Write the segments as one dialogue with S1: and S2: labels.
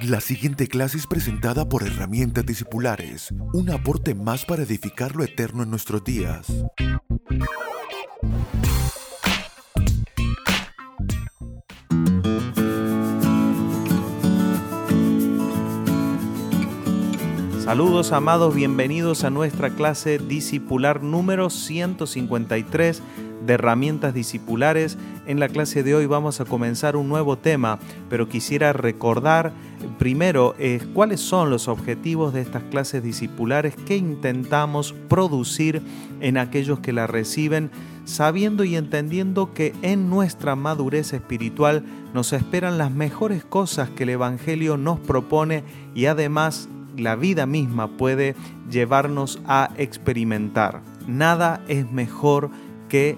S1: La siguiente clase es presentada por Herramientas Discipulares, un aporte más para edificar lo eterno en nuestros días.
S2: Saludos amados, bienvenidos a nuestra clase discipular número 153 de herramientas discipulares. En la clase de hoy vamos a comenzar un nuevo tema, pero quisiera recordar primero eh, cuáles son los objetivos de estas clases discipulares que intentamos producir en aquellos que la reciben, sabiendo y entendiendo que en nuestra madurez espiritual nos esperan las mejores cosas que el Evangelio nos propone y además la vida misma puede llevarnos a experimentar. Nada es mejor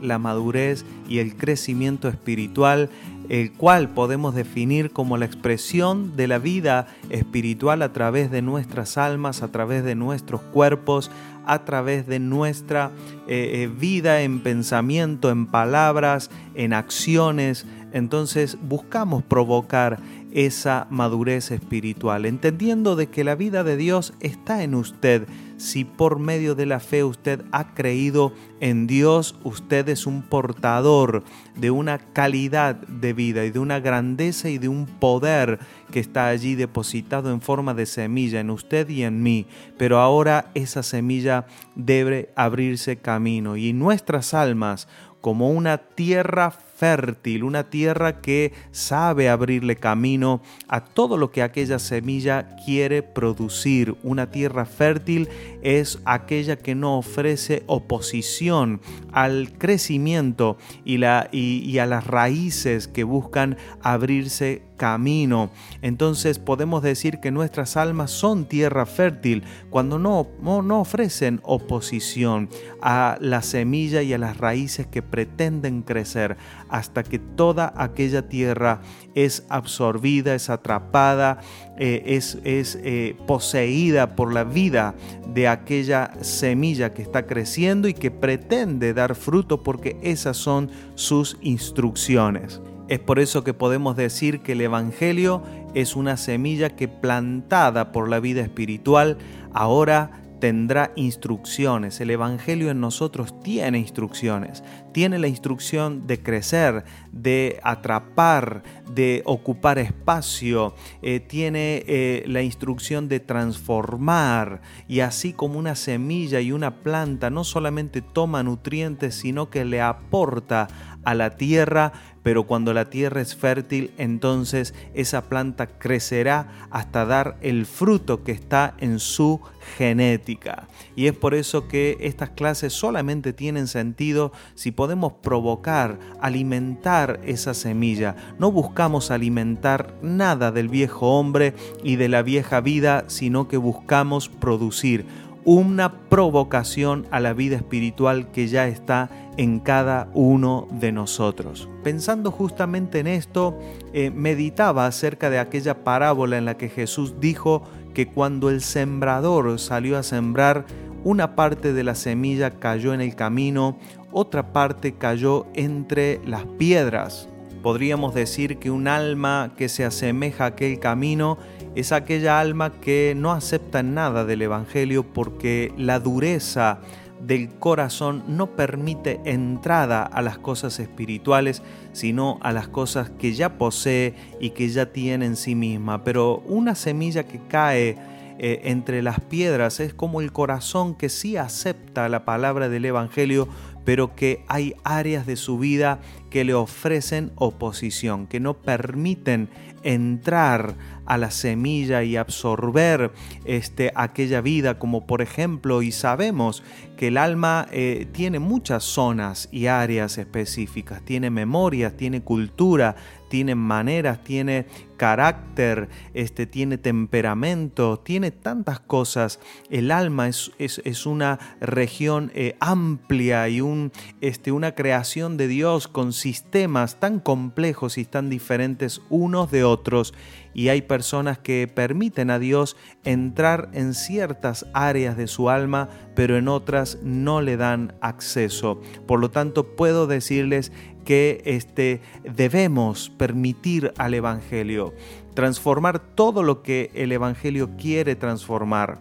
S2: la madurez y el crecimiento espiritual, el cual podemos definir como la expresión de la vida espiritual a través de nuestras almas, a través de nuestros cuerpos, a través de nuestra eh, eh, vida en pensamiento, en palabras, en acciones. Entonces buscamos provocar esa madurez espiritual, entendiendo de que la vida de Dios está en usted. Si por medio de la fe usted ha creído en Dios, usted es un portador de una calidad de vida y de una grandeza y de un poder que está allí depositado en forma de semilla en usted y en mí. Pero ahora esa semilla debe abrirse camino y nuestras almas como una tierra fértil, una tierra que sabe abrirle camino a todo lo que aquella semilla quiere producir. Una tierra fértil es aquella que no ofrece oposición al crecimiento y, a las raíces que buscan abrirse camino. Entonces podemos decir que nuestras almas son tierra fértil cuando no, no, ofrecen oposición a la semilla y a las raíces que pretenden crecer hasta que toda aquella tierra es absorbida, es atrapada, eh, es, es eh, poseída por la vida de aquella semilla que está creciendo y que pretende dar fruto porque esas son sus instrucciones. Es por eso que podemos decir que el Evangelio es una semilla que plantada por la vida espiritual ahora tendrá instrucciones. El Evangelio en nosotros tiene instrucciones. Tiene la instrucción de crecer, de atrapar, de ocupar espacio. Eh, tiene eh, la instrucción de transformar. Y así como una semilla y una planta no solamente toma nutrientes, sino que le aporta a la tierra, pero cuando la tierra es fértil, entonces esa planta crecerá hasta dar el fruto que está en su genética. Y es por eso que estas clases solamente tienen sentido si podemos provocar, alimentar esa semilla. No buscamos alimentar nada del viejo hombre y de la vieja vida, sino que buscamos producir una provocación a la vida espiritual que ya está en cada uno de nosotros. Pensando justamente en esto, eh, meditaba acerca de aquella parábola en la que Jesús dijo que cuando el sembrador salió a sembrar, una parte de la semilla cayó en el camino, otra parte cayó entre las piedras. Podríamos decir que un alma que se asemeja a aquel camino es aquella alma que no acepta nada del Evangelio porque la dureza del corazón no permite entrada a las cosas espirituales, sino a las cosas que ya posee y que ya tiene en sí misma. Pero una semilla que cae eh, entre las piedras es como el corazón que sí acepta la palabra del Evangelio, pero que hay áreas de su vida que le ofrecen oposición, que no permiten entrar a la semilla y absorber este, aquella vida, como por ejemplo, y sabemos que el alma eh, tiene muchas zonas y áreas específicas, tiene memorias, tiene cultura, tiene maneras, tiene carácter, este, tiene temperamento, tiene tantas cosas. El alma es, es, una región eh, amplia y un, este, una creación de Dios con sistemas tan complejos y tan diferentes unos de otros y hay personas que permiten a Dios entrar en ciertas áreas de su alma, pero en otras no le dan acceso. Por lo tanto, puedo decirles que este, debemos permitir al Evangelio transformar todo lo que el Evangelio quiere transformar,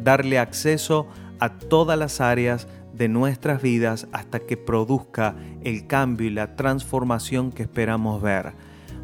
S2: darle acceso a todas las áreas de nuestras vidas hasta que produzca el cambio y la transformación que esperamos ver.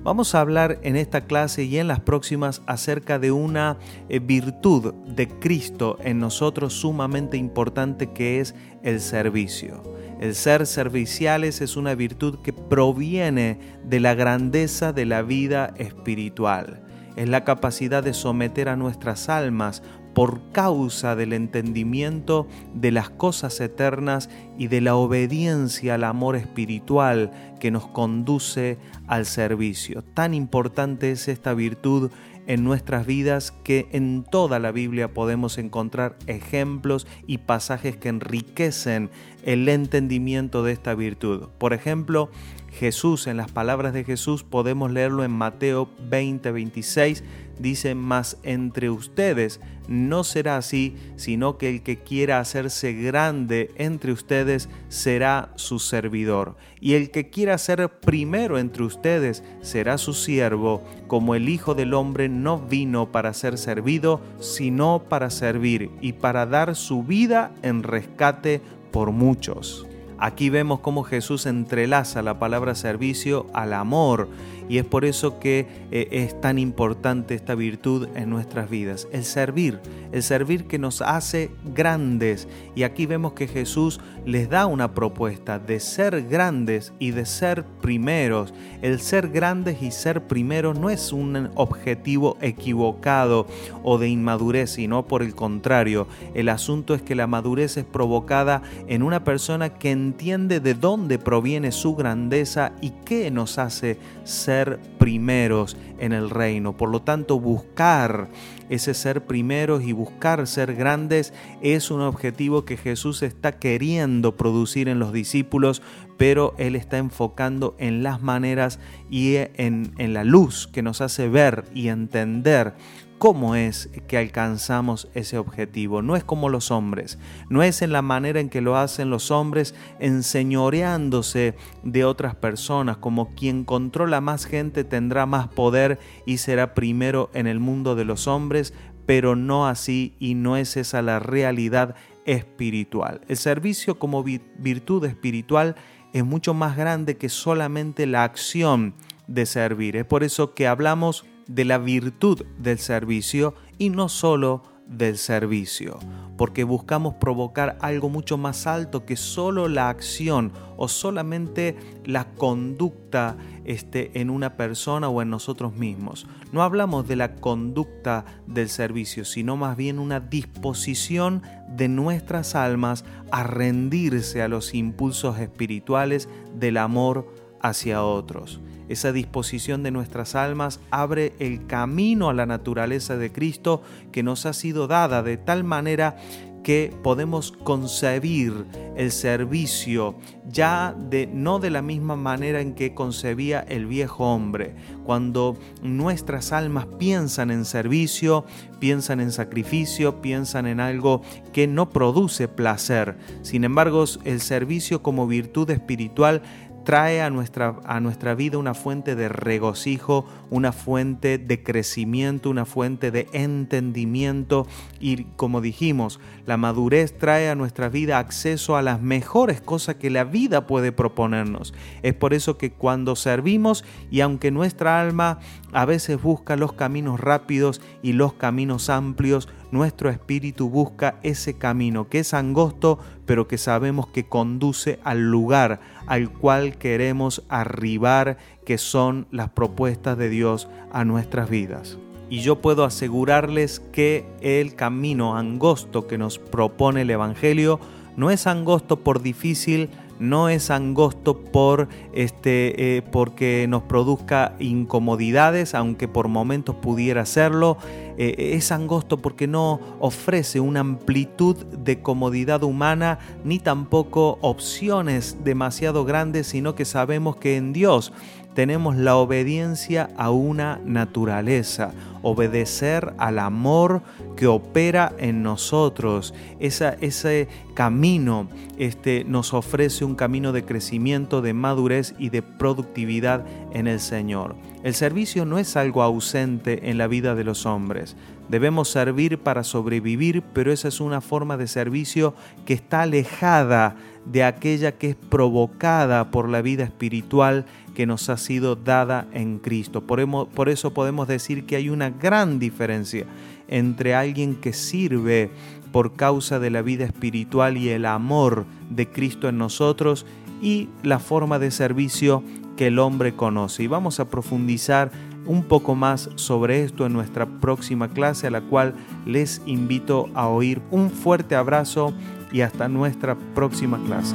S2: Vamos a hablar en esta clase y en las próximas acerca de una eh, virtud de Cristo en nosotros sumamente importante que es el servicio. El ser serviciales es una virtud que proviene de la grandeza de la vida espiritual. Es la capacidad de someter a nuestras almas por causa del entendimiento de las cosas eternas y de la obediencia al amor espiritual que nos conduce al servicio. Tan importante es esta virtud en nuestras vidas que en toda la Biblia podemos encontrar ejemplos y pasajes que enriquecen el entendimiento de esta virtud. Por ejemplo, Jesús, en las palabras de Jesús podemos leerlo en Mateo 20, 26, dice, mas entre ustedes no será así, sino que el que quiera hacerse grande entre ustedes será su servidor. Y el que quiera ser primero entre ustedes será su siervo, como el Hijo del Hombre no vino para ser servido, sino para servir y para dar su vida en rescate por muchos. Aquí vemos cómo Jesús entrelaza la palabra servicio al amor y es por eso que eh, es tan importante esta virtud en nuestras vidas, el servir, el servir que nos hace grandes. Y aquí vemos que Jesús les da una propuesta de ser grandes y de ser primeros. El ser grandes y ser primeros no es un objetivo equivocado o de inmadurez, sino por el contrario, el asunto es que la madurez es provocada en una persona que entiende de dónde proviene su grandeza y qué nos hace ser primeros en el reino. Por lo tanto, buscar ese ser primeros y buscar ser grandes es un objetivo que Jesús está queriendo producir en los discípulos, pero Él está enfocando en las maneras y en, en la luz que nos hace ver y entender cómo es que alcanzamos ese objetivo. No es como los hombres, no es en la manera en que lo hacen los hombres enseñoreándose de otras personas, como quien controla más gente tendrá más poder y será primero en el mundo de los hombres, pero no así y no es esa la realidad espiritual. El servicio como virtud espiritual es mucho más grande que solamente la acción de servir. Es por eso que hablamos de la virtud del servicio y no solo del servicio, porque buscamos provocar algo mucho más alto que solo la acción o solamente la conducta este, en una persona o en nosotros mismos. No hablamos de la conducta del servicio, sino más bien una disposición de nuestras almas a rendirse a los impulsos espirituales del amor hacia otros. Esa disposición de nuestras almas abre el camino a la naturaleza de Cristo que nos ha sido dada de tal manera que podemos concebir el servicio ya de no de la misma manera en que concebía el viejo hombre. Cuando nuestras almas piensan en servicio, piensan en sacrificio, piensan en algo que no produce placer. Sin embargo, el servicio como virtud espiritual trae a nuestra, a nuestra vida una fuente de regocijo, una fuente de crecimiento, una fuente de entendimiento y como dijimos, la madurez trae a nuestra vida acceso a las mejores cosas que la vida puede proponernos. Es por eso que cuando servimos y aunque nuestra alma a veces busca los caminos rápidos y los caminos amplios, nuestro espíritu busca ese camino que es angosto, pero que sabemos que conduce al lugar al cual queremos arribar, que son las propuestas de Dios a nuestras vidas. Y yo puedo asegurarles que el camino angosto que nos propone el Evangelio no es angosto por difícil, no es angosto por este eh, porque nos produzca incomodidades, aunque por momentos pudiera serlo. Eh, es angosto porque no ofrece una amplitud de comodidad humana ni tampoco opciones demasiado grandes, sino que sabemos que en Dios tenemos la obediencia a una naturaleza, obedecer al amor que opera en nosotros. ese camino este, nos ofrece un camino de crecimiento, de madurez y de productividad en el Señor. El servicio no es algo ausente en la vida de los hombres. Debemos servir para sobrevivir, pero esa es una forma de servicio que está alejada de aquella que es provocada por la vida espiritual que nos ha sido dada en Cristo. Por eso podemos decir que hay una gran diferencia entre alguien que sirve por causa de la vida espiritual y el amor de Cristo en nosotros y la forma de servicio que el hombre conoce. Y vamos a profundizar un poco más sobre esto en nuestra próxima clase, a la cual les invito a oír. Un fuerte abrazo y hasta nuestra próxima clase.